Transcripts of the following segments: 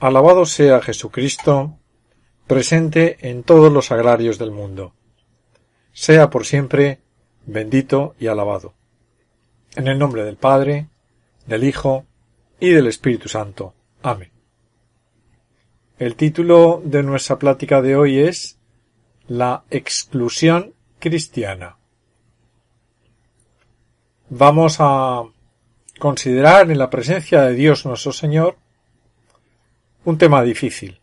Alabado sea Jesucristo, presente en todos los agrarios del mundo. Sea por siempre bendito y alabado. En el nombre del Padre, del Hijo y del Espíritu Santo. Amén. El título de nuestra plática de hoy es La exclusión cristiana. Vamos a considerar en la presencia de Dios nuestro Señor un tema difícil,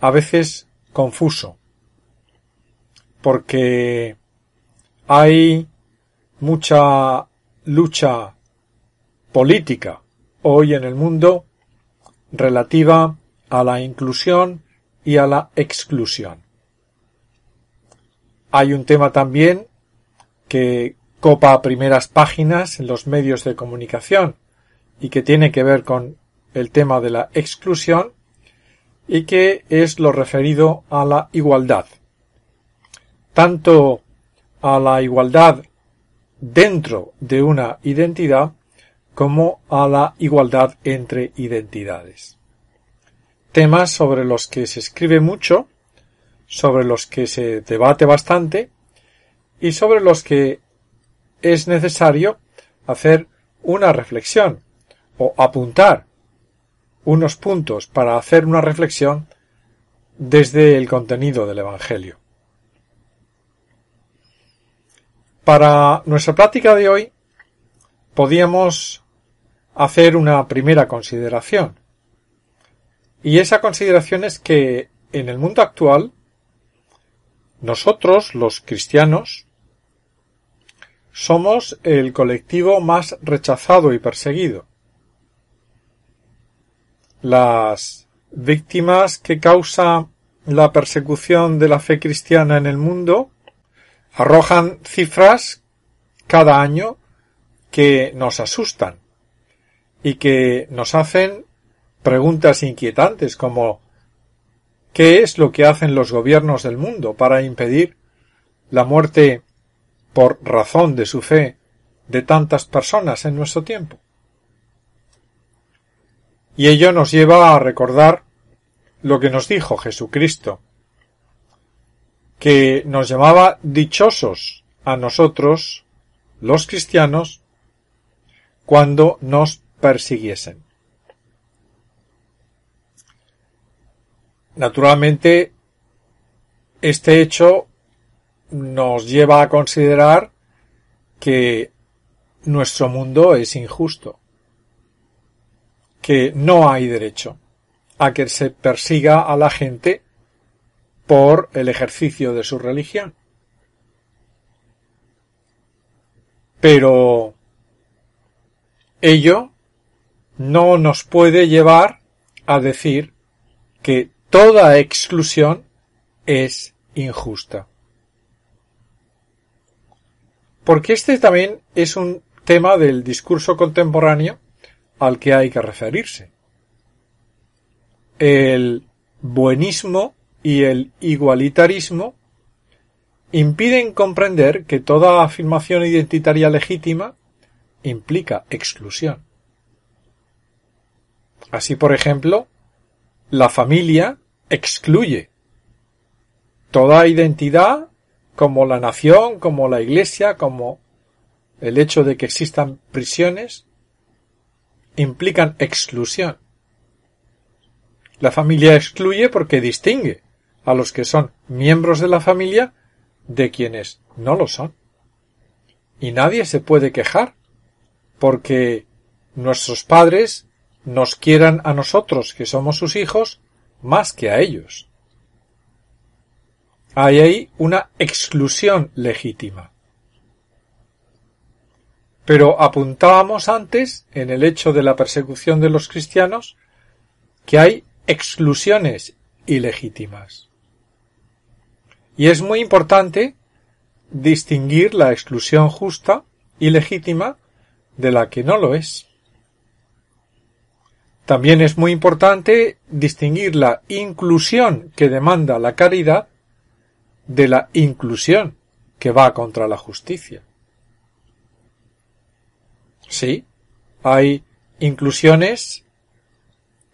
a veces confuso, porque hay mucha lucha política hoy en el mundo relativa a la inclusión y a la exclusión. Hay un tema también que copa primeras páginas en los medios de comunicación y que tiene que ver con el tema de la exclusión y que es lo referido a la igualdad. Tanto a la igualdad dentro de una identidad como a la igualdad entre identidades. Temas sobre los que se escribe mucho, sobre los que se debate bastante y sobre los que es necesario hacer una reflexión o apuntar unos puntos para hacer una reflexión desde el contenido del Evangelio. Para nuestra práctica de hoy podíamos hacer una primera consideración. Y esa consideración es que en el mundo actual nosotros, los cristianos, somos el colectivo más rechazado y perseguido las víctimas que causa la persecución de la fe cristiana en el mundo arrojan cifras cada año que nos asustan y que nos hacen preguntas inquietantes como ¿qué es lo que hacen los gobiernos del mundo para impedir la muerte por razón de su fe de tantas personas en nuestro tiempo? Y ello nos lleva a recordar lo que nos dijo Jesucristo, que nos llamaba dichosos a nosotros, los cristianos, cuando nos persiguiesen. Naturalmente, este hecho nos lleva a considerar que nuestro mundo es injusto que no hay derecho a que se persiga a la gente por el ejercicio de su religión. Pero ello no nos puede llevar a decir que toda exclusión es injusta. Porque este también es un tema del discurso contemporáneo al que hay que referirse. El buenismo y el igualitarismo impiden comprender que toda afirmación identitaria legítima implica exclusión. Así, por ejemplo, la familia excluye toda identidad como la nación, como la iglesia, como el hecho de que existan prisiones, implican exclusión. La familia excluye porque distingue a los que son miembros de la familia de quienes no lo son. Y nadie se puede quejar porque nuestros padres nos quieran a nosotros, que somos sus hijos, más que a ellos. Hay ahí una exclusión legítima. Pero apuntábamos antes, en el hecho de la persecución de los cristianos, que hay exclusiones ilegítimas. Y es muy importante distinguir la exclusión justa y legítima de la que no lo es. También es muy importante distinguir la inclusión que demanda la caridad de la inclusión que va contra la justicia. Sí, hay inclusiones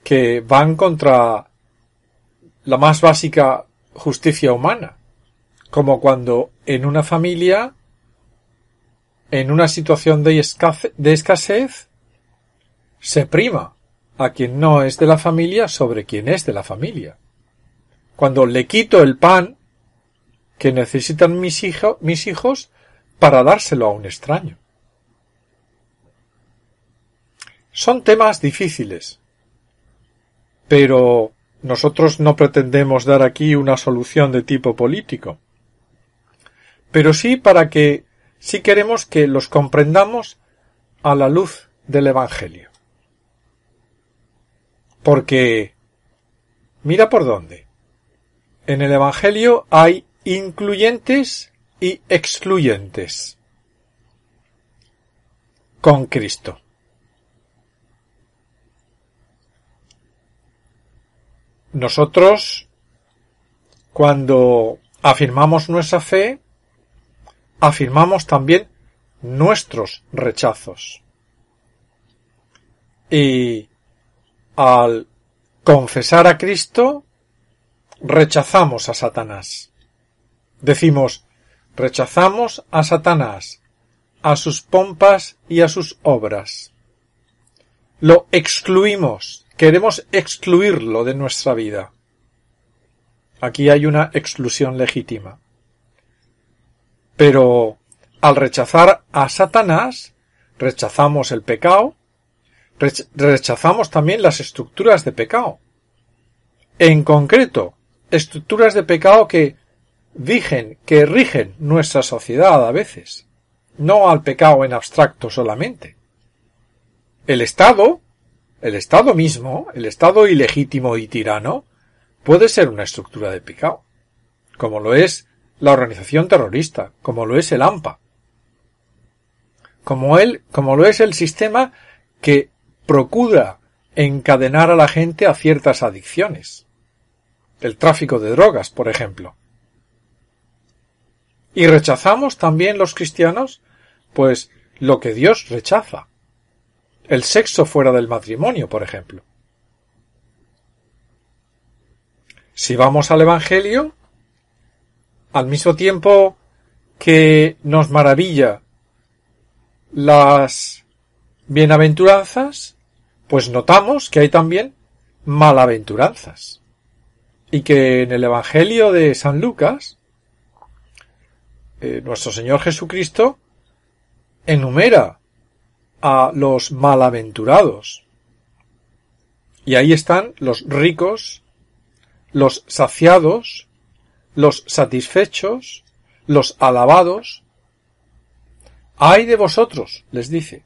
que van contra la más básica justicia humana, como cuando en una familia, en una situación de, escasez, se prima a quien no es de la familia sobre quien es de la familia. Cuando le quito el pan que necesitan mis, hijos para dárselo a un extraño. Son temas difíciles, pero nosotros no pretendemos dar aquí una solución de tipo político, pero sí para que sí queremos que los comprendamos a la luz del Evangelio. Porque mira por dónde. En el Evangelio hay incluyentes y excluyentes con Cristo. Nosotros, cuando afirmamos nuestra fe, afirmamos también nuestros rechazos. Y al confesar a Cristo, rechazamos a Satanás. Decimos, rechazamos a Satanás, a sus pompas y a sus obras. Lo excluimos, queremos excluirlo de nuestra vida. Aquí hay una exclusión legítima. Pero al rechazar a Satanás, rechazamos el pecado, rechazamos también las estructuras de pecado. En concreto, estructuras de pecado que digen, que rigen nuestra sociedad a veces, no al pecado en abstracto solamente. El Estado, el Estado mismo, el Estado ilegítimo y tirano, puede ser una estructura de pecado, como lo es la organización terrorista, como lo es el AMPA, como como lo es el sistema que procura encadenar a la gente a ciertas adicciones. El tráfico de drogas, por ejemplo. Y rechazamos también los cristianos, pues lo que Dios rechaza. El sexo fuera del matrimonio, por ejemplo. Si vamos al Evangelio, al mismo tiempo que nos maravilla las bienaventuranzas, pues notamos que hay también malaventuranzas. Y que en el Evangelio de San Lucas, eh, nuestro Señor Jesucristo enumera a los malaventurados. Y ahí están los ricos, los saciados, los satisfechos, los alabados. Ay de vosotros, les dice.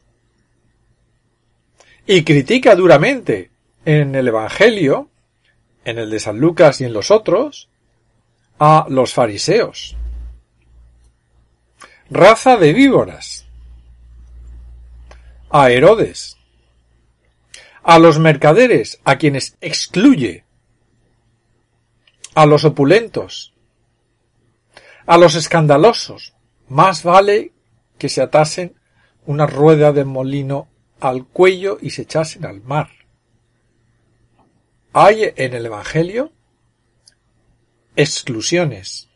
Y critica duramente en el Evangelio, en el de San Lucas y en los otros, a los fariseos. Raza de víboras. A Herodes. A los mercaderes, a quienes excluye a los opulentos, a los escandalosos. Más vale que se atasen una rueda de molino al cuello y se echasen al mar. Hay en el Evangelio exclusiones.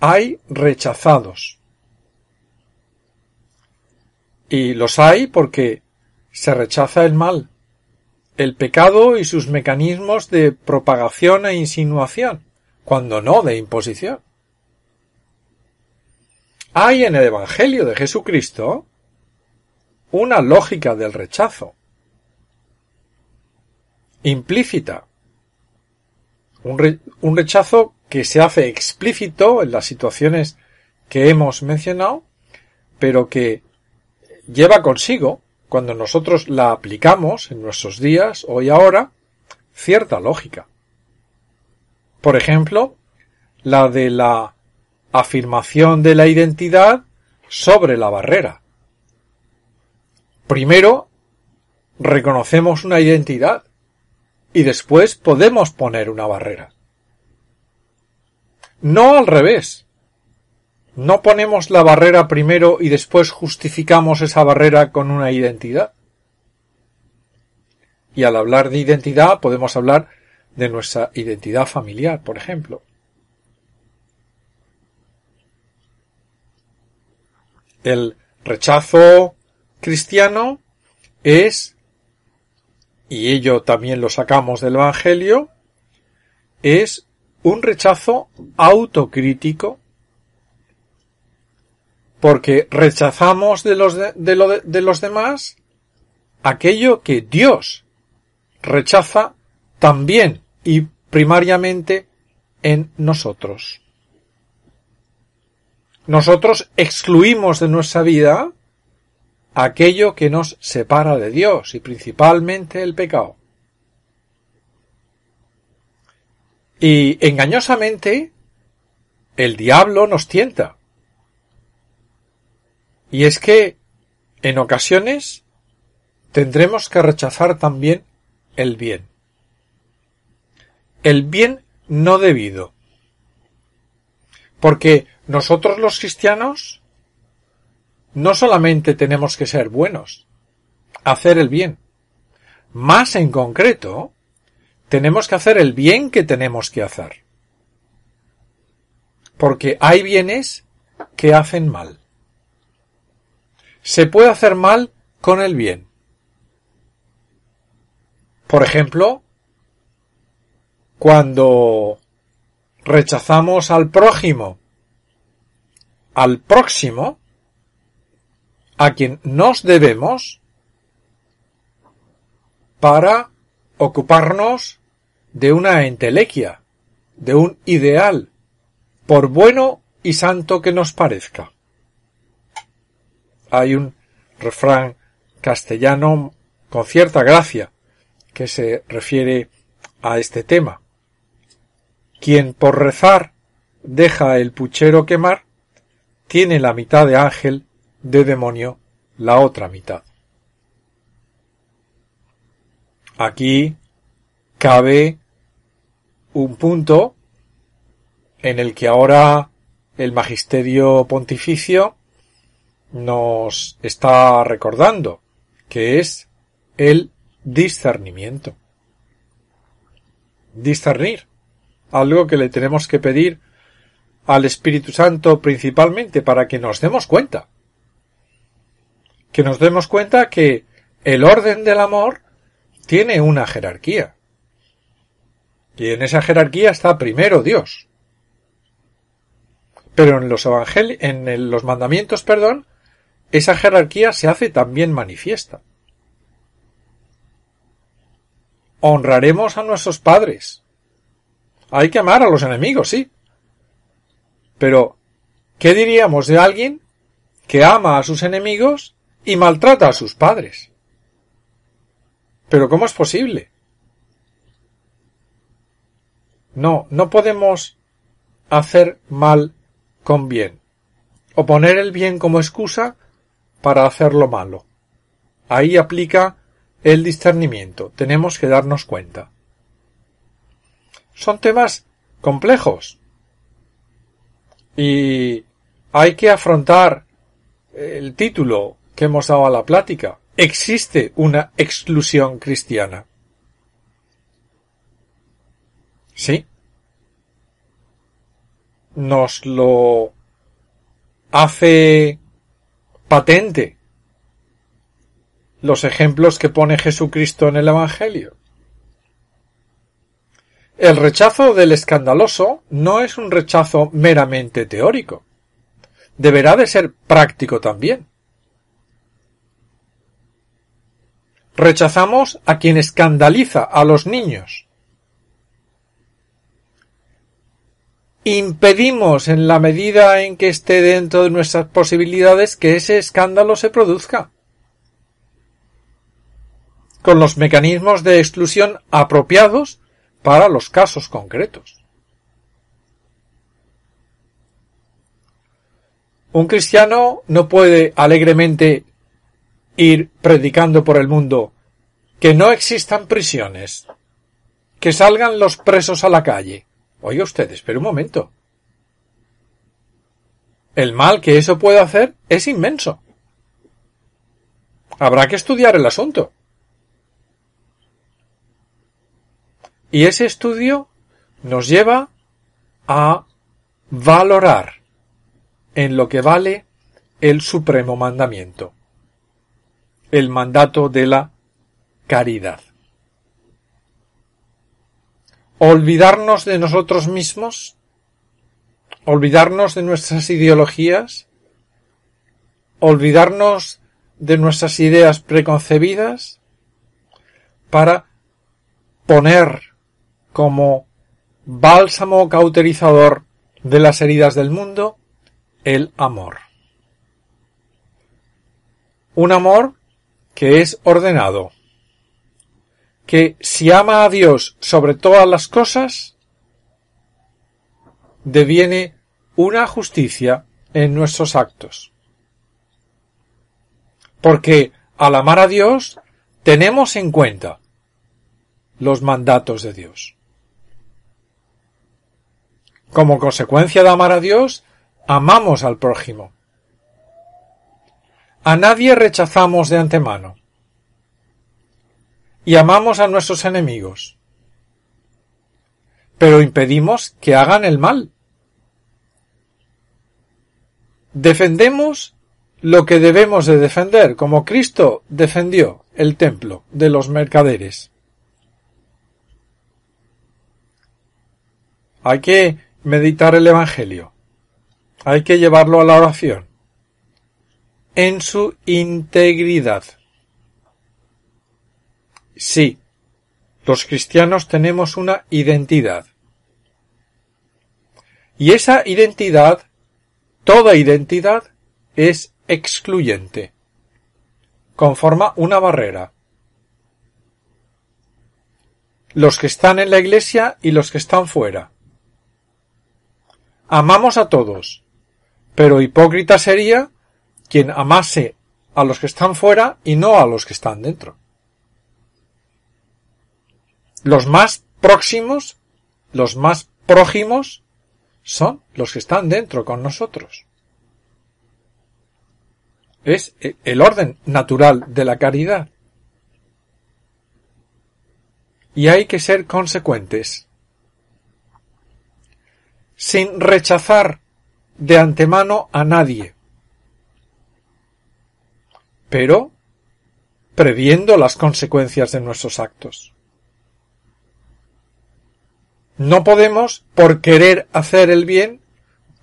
Hay rechazados. Y los hay porque se rechaza el mal el pecado y sus mecanismos de propagación e insinuación, cuando no de imposición. Hay en el Evangelio de Jesucristo una lógica del rechazo, implícita, un, un, rechazo que se hace explícito en las situaciones que hemos mencionado, pero que lleva consigo cuando nosotros la aplicamos en nuestros días, hoy ahora, cierta lógica. Por ejemplo, la de la afirmación de la identidad sobre la barrera. Primero, reconocemos una identidad y después podemos poner una barrera. No al revés, no ponemos la barrera primero y después justificamos esa barrera con una identidad. Y al hablar de identidad podemos hablar de nuestra identidad familiar, por ejemplo. El rechazo cristiano es, y ello también lo sacamos del Evangelio, es un rechazo autocrítico porque rechazamos de los, de, los demás aquello que Dios rechaza también y primariamente en nosotros. Nosotros excluimos de nuestra vida aquello que nos separa de Dios y principalmente el pecado. Y engañosamente el diablo nos tienta. Y es que en ocasiones tendremos que rechazar también el bien. El bien no debido. Porque nosotros los cristianos no solamente tenemos que ser buenos, hacer el bien. Más en concreto, tenemos que hacer el bien que tenemos que hacer. Porque hay bienes que hacen mal. Se puede hacer mal con el bien. Por ejemplo, cuando rechazamos al prójimo, al próximo, a quien nos debemos, para ocuparnos de una entelequia, de un ideal, por bueno y santo que nos parezca. Hay un refrán castellano con cierta gracia que se refiere a este tema. Quien por rezar deja el puchero quemar, tiene la mitad de ángel, de demonio la otra mitad. Aquí cabe un punto en el que ahora el magisterio pontificio nos está recordando, que es el discernimiento. Discernir. Algo que le tenemos que pedir al Espíritu Santo principalmente para que nos demos cuenta. Que nos demos cuenta que el orden del amor tiene una jerarquía. Y en esa jerarquía está primero Dios. Pero en los evangelios, en los mandamientos, perdón, esa jerarquía se hace también manifiesta. honraremos a nuestros padres. Hay que amar a los enemigos, sí. Pero, ¿qué diríamos de alguien que ama a sus enemigos y maltrata a sus padres? Pero ¿cómo es posible? No, no podemos hacer mal con bien, o poner el bien como excusa para hacer lo malo. Ahí aplica el discernimiento. Tenemos que darnos cuenta. Son temas complejos. Y hay que afrontar el título que hemos dado a la plática. Existe una exclusión cristiana. Sí. Nos lo hace patente los ejemplos que pone Jesucristo en el Evangelio. El rechazo del escandaloso no es un rechazo meramente teórico. Deberá de ser práctico también. Rechazamos a quien escandaliza a los niños. Impedimos en la medida en que esté dentro de nuestras posibilidades que ese escándalo se produzca con los mecanismos de exclusión apropiados para los casos concretos. Un cristiano no puede alegremente ir predicando por el mundo que no existan prisiones, que salgan los presos a la calle. Oiga usted, espere un momento. El mal que eso puede hacer es inmenso. Habrá que estudiar el asunto. Y ese estudio nos lleva a valorar en lo que vale el supremo mandamiento, el mandato de la caridad. Olvidarnos de nosotros mismos, olvidarnos de nuestras ideologías, olvidarnos de nuestras ideas preconcebidas para poner como bálsamo cauterizador de las heridas del mundo el amor. Un amor que es ordenado, que si ama a Dios sobre todas las cosas, deviene una justicia en nuestros actos. Porque al amar a Dios tenemos en cuenta los mandatos de Dios. Como consecuencia de amar a Dios, amamos al prójimo. A nadie rechazamos de antemano. Y amamos a nuestros enemigos. Pero impedimos que hagan el mal. Defendemos lo que debemos de defender, como Cristo defendió el templo de los mercaderes. Hay que meditar el Evangelio. Hay que llevarlo a la oración. En su integridad. Sí, los cristianos tenemos una identidad. Y esa identidad, toda identidad, es excluyente. Conforma una barrera. Los que están en la iglesia y los que están fuera. Amamos a todos, pero hipócrita sería quien amase a los que están fuera y no a los que están dentro. Los más próximos, los más prójimos, son los que están dentro con nosotros. Es el orden natural de la caridad. Y hay que ser consecuentes sin rechazar de antemano a nadie, pero previendo las consecuencias de nuestros actos. No podemos, por querer hacer el bien,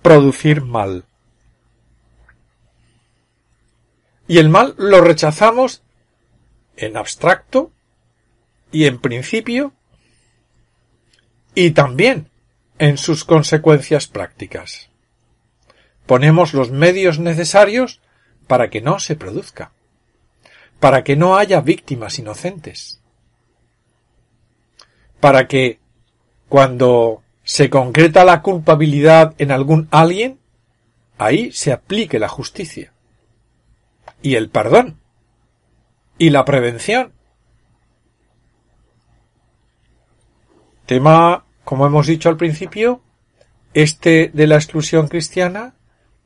producir mal. Y el mal lo rechazamos en abstracto y en principio y también en sus consecuencias prácticas. Ponemos los medios necesarios para que no se produzca, para que no haya víctimas inocentes, para que cuando se concreta la culpabilidad en algún alguien, ahí se aplique la justicia y el perdón y la prevención. Tema como hemos dicho al principio, este de la exclusión cristiana,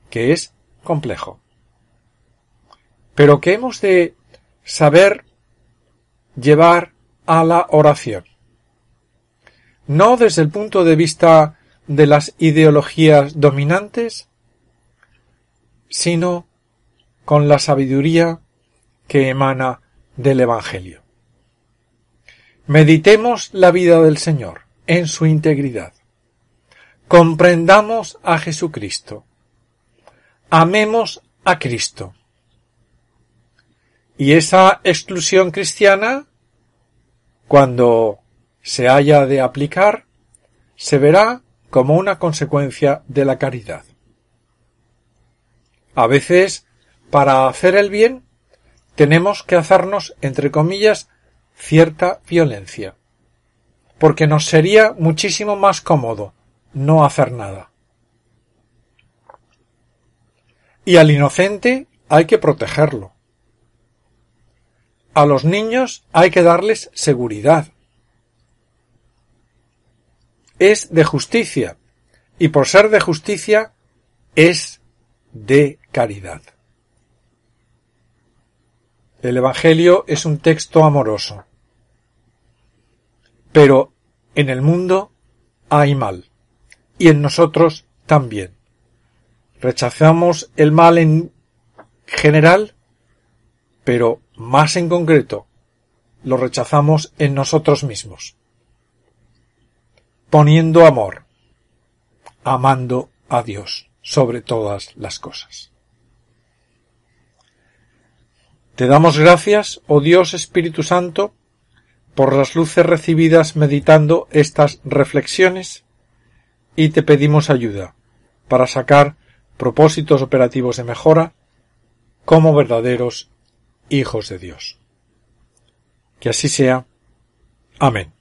que es complejo. Pero que hemos de saber llevar a la oración. No desde el punto de vista de las ideologías dominantes, sino con la sabiduría que emana del Evangelio. Meditemos la vida del Señor en su integridad. Comprendamos a Jesucristo. Amemos a Cristo. Y esa exclusión cristiana, cuando se haya de aplicar, se verá como una consecuencia de la caridad. A veces, para hacer el bien, tenemos que hacernos, entre comillas, cierta violencia porque nos sería muchísimo más cómodo no hacer nada. Y al inocente hay que protegerlo. A los niños hay que darles seguridad. Es de justicia, y por ser de justicia es de caridad. El Evangelio es un texto amoroso. Pero En el mundo hay mal, y en nosotros también. Rechazamos el mal en general, pero más en concreto, lo rechazamos en nosotros mismos. Poniendo amor, amando a Dios sobre todas las cosas. Te damos gracias, oh Dios Espíritu Santo, por las luces recibidas meditando estas reflexiones y te pedimos ayuda para sacar propósitos operativos de mejora como verdaderos hijos de Dios. Que así sea. Amén.